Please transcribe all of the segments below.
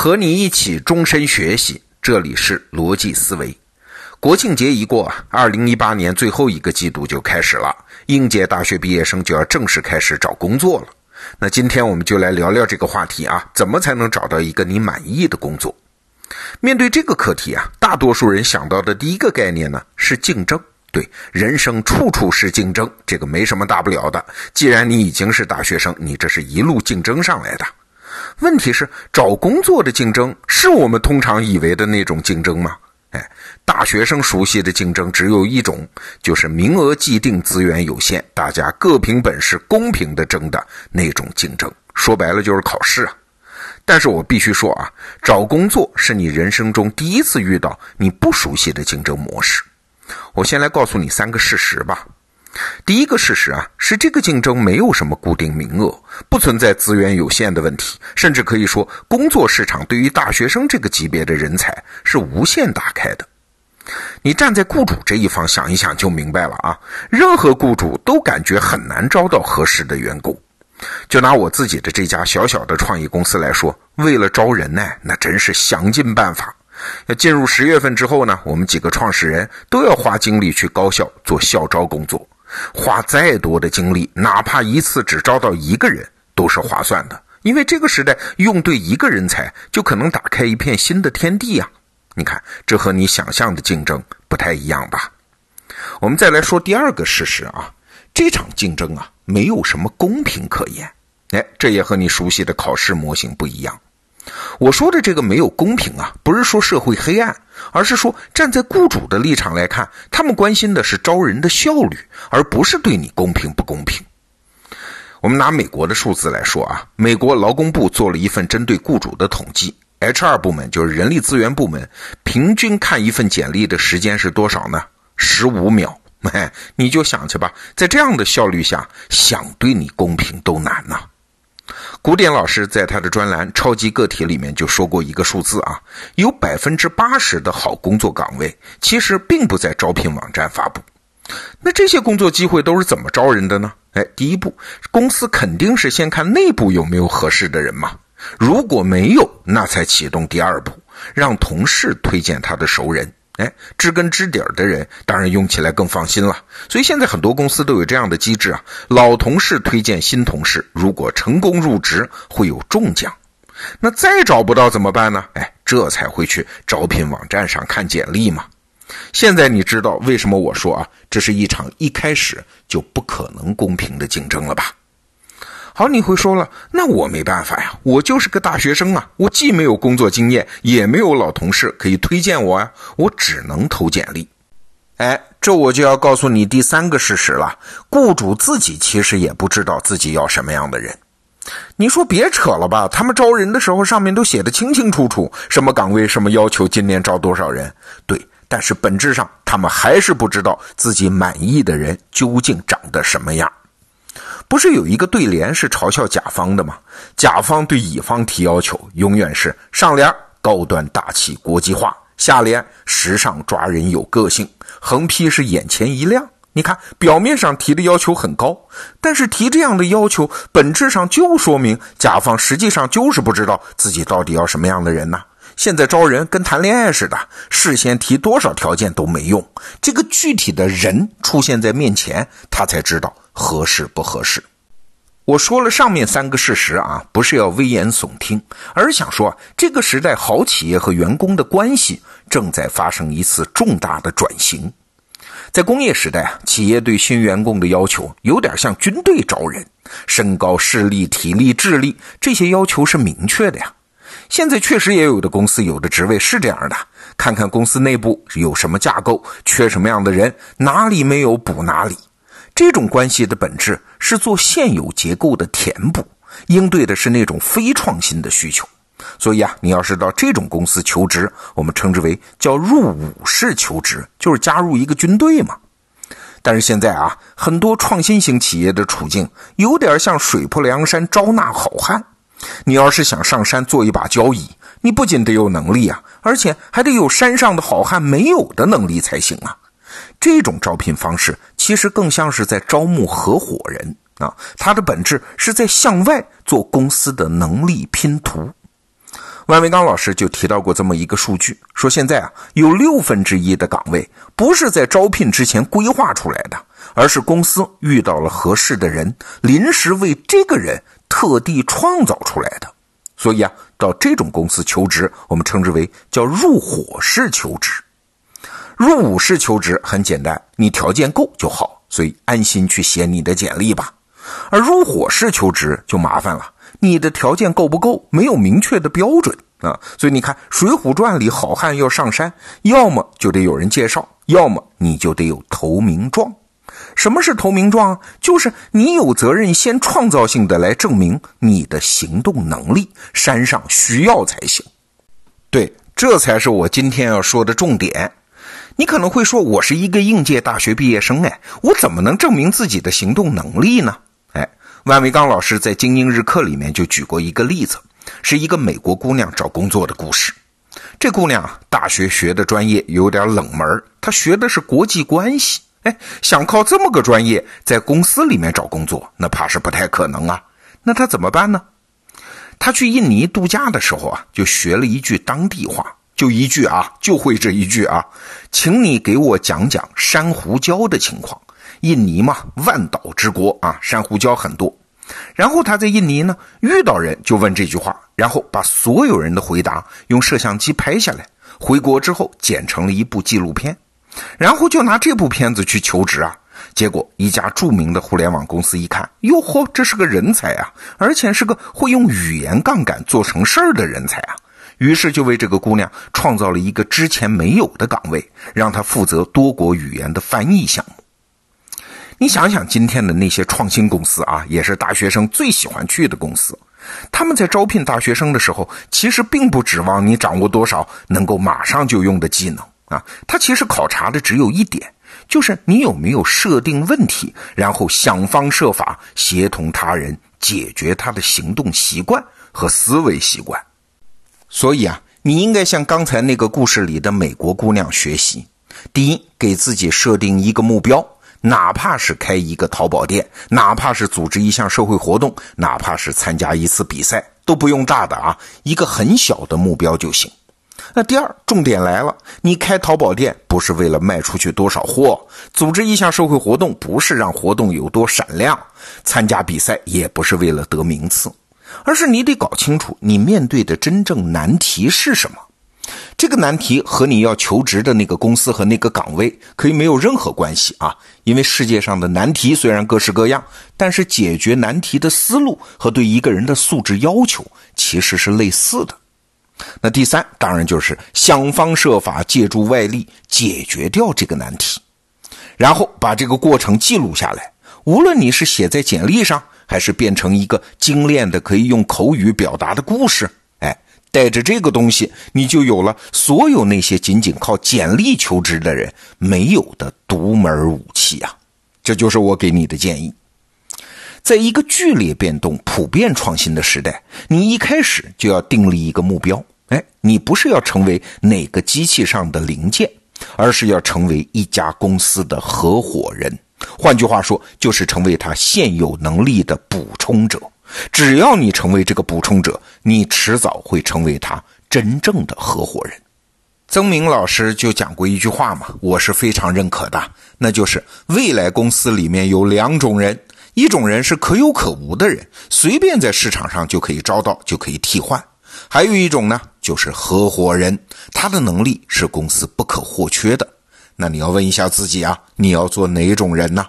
和你一起终身学习，这里是逻辑思维。国庆节一过，二零一八年最后一个季度就开始了，应届大学毕业生就要正式开始找工作了。那今天我们就来聊聊这个话题啊，怎么才能找到一个你满意的工作？面对这个课题啊，大多数人想到的第一个概念呢是竞争。对，人生处处是竞争，这个没什么大不了的。既然你已经是大学生，你这是一路竞争上来的。问题是，找工作的竞争是我们通常以为的那种竞争吗？哎，大学生熟悉的竞争只有一种，就是名额既定、资源有限，大家各凭本事、公平的争的那种竞争。说白了就是考试啊。但是我必须说啊，找工作是你人生中第一次遇到你不熟悉的竞争模式。我先来告诉你三个事实吧。第一个事实啊，是这个竞争没有什么固定名额，不存在资源有限的问题，甚至可以说，工作市场对于大学生这个级别的人才是无限打开的。你站在雇主这一方想一想就明白了啊，任何雇主都感觉很难招到合适的员工。就拿我自己的这家小小的创业公司来说，为了招人呢，那真是想尽办法。要进入十月份之后呢，我们几个创始人都要花精力去高校做校招工作，花再多的精力，哪怕一次只招到一个人，都是划算的。因为这个时代用对一个人才，就可能打开一片新的天地呀！你看，这和你想象的竞争不太一样吧？我们再来说第二个事实啊，这场竞争啊，没有什么公平可言。哎，这也和你熟悉的考试模型不一样。我说的这个没有公平啊，不是说社会黑暗，而是说站在雇主的立场来看，他们关心的是招人的效率，而不是对你公平不公平。我们拿美国的数字来说啊，美国劳工部做了一份针对雇主的统计，HR 部门就是人力资源部门，平均看一份简历的时间是多少呢？十五秒。哎，你就想去吧，在这样的效率下，想对你公平都难呐。古典老师在他的专栏《超级个体》里面就说过一个数字啊，有百分之八十的好工作岗位其实并不在招聘网站发布。那这些工作机会都是怎么招人的呢？哎，第一步，公司肯定是先看内部有没有合适的人嘛。如果没有，那才启动第二步，让同事推荐他的熟人。哎，知根知底儿的人，当然用起来更放心了。所以现在很多公司都有这样的机制啊，老同事推荐新同事，如果成功入职，会有中奖。那再找不到怎么办呢？哎，这才会去招聘网站上看简历嘛。现在你知道为什么我说啊，这是一场一开始就不可能公平的竞争了吧？好，你会说了，那我没办法呀，我就是个大学生啊，我既没有工作经验，也没有老同事可以推荐我啊，我只能投简历。哎，这我就要告诉你第三个事实了，雇主自己其实也不知道自己要什么样的人。你说别扯了吧，他们招人的时候上面都写的清清楚楚，什么岗位，什么要求，今年招多少人。对，但是本质上他们还是不知道自己满意的人究竟长得什么样。不是有一个对联是嘲笑甲方的吗？甲方对乙方提要求，永远是上联高端大气国际化，下联时尚抓人有个性，横批是眼前一亮。你看，表面上提的要求很高，但是提这样的要求，本质上就说明甲方实际上就是不知道自己到底要什么样的人呢？现在招人跟谈恋爱似的，事先提多少条件都没用，这个具体的人出现在面前，他才知道。合适不合适？我说了上面三个事实啊，不是要危言耸听，而是想说，这个时代好企业和员工的关系正在发生一次重大的转型。在工业时代啊，企业对新员工的要求有点像军队招人，身高、视力、体力、智力这些要求是明确的呀。现在确实也有的公司有的职位是这样的，看看公司内部有什么架构，缺什么样的人，哪里没有补哪里。这种关系的本质是做现有结构的填补，应对的是那种非创新的需求。所以啊，你要是到这种公司求职，我们称之为叫入伍式求职，就是加入一个军队嘛。但是现在啊，很多创新型企业的处境有点像水泊梁山招纳好汉。你要是想上山做一把交椅，你不仅得有能力啊，而且还得有山上的好汉没有的能力才行啊。这种招聘方式其实更像是在招募合伙人啊，它的本质是在向外做公司的能力拼图。万维刚老师就提到过这么一个数据，说现在啊，有六分之一的岗位不是在招聘之前规划出来的，而是公司遇到了合适的人，临时为这个人特地创造出来的。所以啊，到这种公司求职，我们称之为叫入伙式求职。入伍式求职很简单，你条件够就好，所以安心去写你的简历吧。而入伙式求职就麻烦了。你的条件够不够？没有明确的标准啊，所以你看《水浒传》里好汉要上山，要么就得有人介绍，要么你就得有投名状。什么是投名状？就是你有责任先创造性的来证明你的行动能力，山上需要才行。对，这才是我今天要说的重点。你可能会说，我是一个应届大学毕业生，哎，我怎么能证明自己的行动能力呢？哎万维刚老师在《精英日课》里面就举过一个例子，是一个美国姑娘找工作的故事。这姑娘啊，大学学的专业有点冷门，她学的是国际关系。哎，想靠这么个专业在公司里面找工作，那怕是不太可能啊。那她怎么办呢？她去印尼度假的时候啊，就学了一句当地话，就一句啊，就会这一句啊，请你给我讲讲珊瑚礁的情况。印尼嘛，万岛之国啊，珊瑚礁很多。然后他在印尼呢，遇到人就问这句话，然后把所有人的回答用摄像机拍下来，回国之后剪成了一部纪录片，然后就拿这部片子去求职啊。结果一家著名的互联网公司一看，哟呵，这是个人才啊，而且是个会用语言杠杆做成事儿的人才啊。于是就为这个姑娘创造了一个之前没有的岗位，让她负责多国语言的翻译项目。你想想，今天的那些创新公司啊，也是大学生最喜欢去的公司。他们在招聘大学生的时候，其实并不指望你掌握多少能够马上就用的技能啊。他其实考察的只有一点，就是你有没有设定问题，然后想方设法协同他人解决他的行动习惯和思维习惯。所以啊，你应该向刚才那个故事里的美国姑娘学习。第一，给自己设定一个目标。哪怕是开一个淘宝店，哪怕是组织一项社会活动，哪怕是参加一次比赛，都不用大的啊，一个很小的目标就行。那第二，重点来了，你开淘宝店不是为了卖出去多少货，组织一项社会活动不是让活动有多闪亮，参加比赛也不是为了得名次，而是你得搞清楚你面对的真正难题是什么。这个难题和你要求职的那个公司和那个岗位可以没有任何关系啊，因为世界上的难题虽然各式各样，但是解决难题的思路和对一个人的素质要求其实是类似的。那第三，当然就是想方设法借助外力解决掉这个难题，然后把这个过程记录下来，无论你是写在简历上，还是变成一个精炼的可以用口语表达的故事。哎带着这个东西，你就有了所有那些仅仅靠简历求职的人没有的独门武器啊！这就是我给你的建议。在一个剧烈变动、普遍创新的时代，你一开始就要订立一个目标。哎，你不是要成为哪个机器上的零件，而是要成为一家公司的合伙人。换句话说，就是成为他现有能力的补充者。只要你成为这个补充者，你迟早会成为他真正的合伙人。曾明老师就讲过一句话嘛，我是非常认可的，那就是未来公司里面有两种人，一种人是可有可无的人，随便在市场上就可以招到，就可以替换；还有一种呢，就是合伙人，他的能力是公司不可或缺的。那你要问一下自己啊，你要做哪种人呢？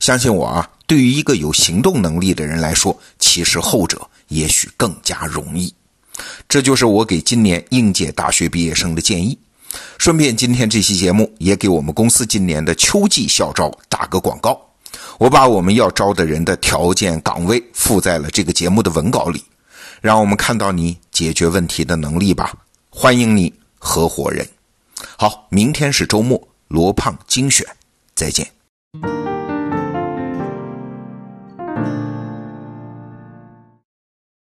相信我啊。对于一个有行动能力的人来说，其实后者也许更加容易。这就是我给今年应届大学毕业生的建议。顺便，今天这期节目也给我们公司今年的秋季校招打个广告。我把我们要招的人的条件、岗位附在了这个节目的文稿里，让我们看到你解决问题的能力吧。欢迎你，合伙人。好，明天是周末，罗胖精选，再见。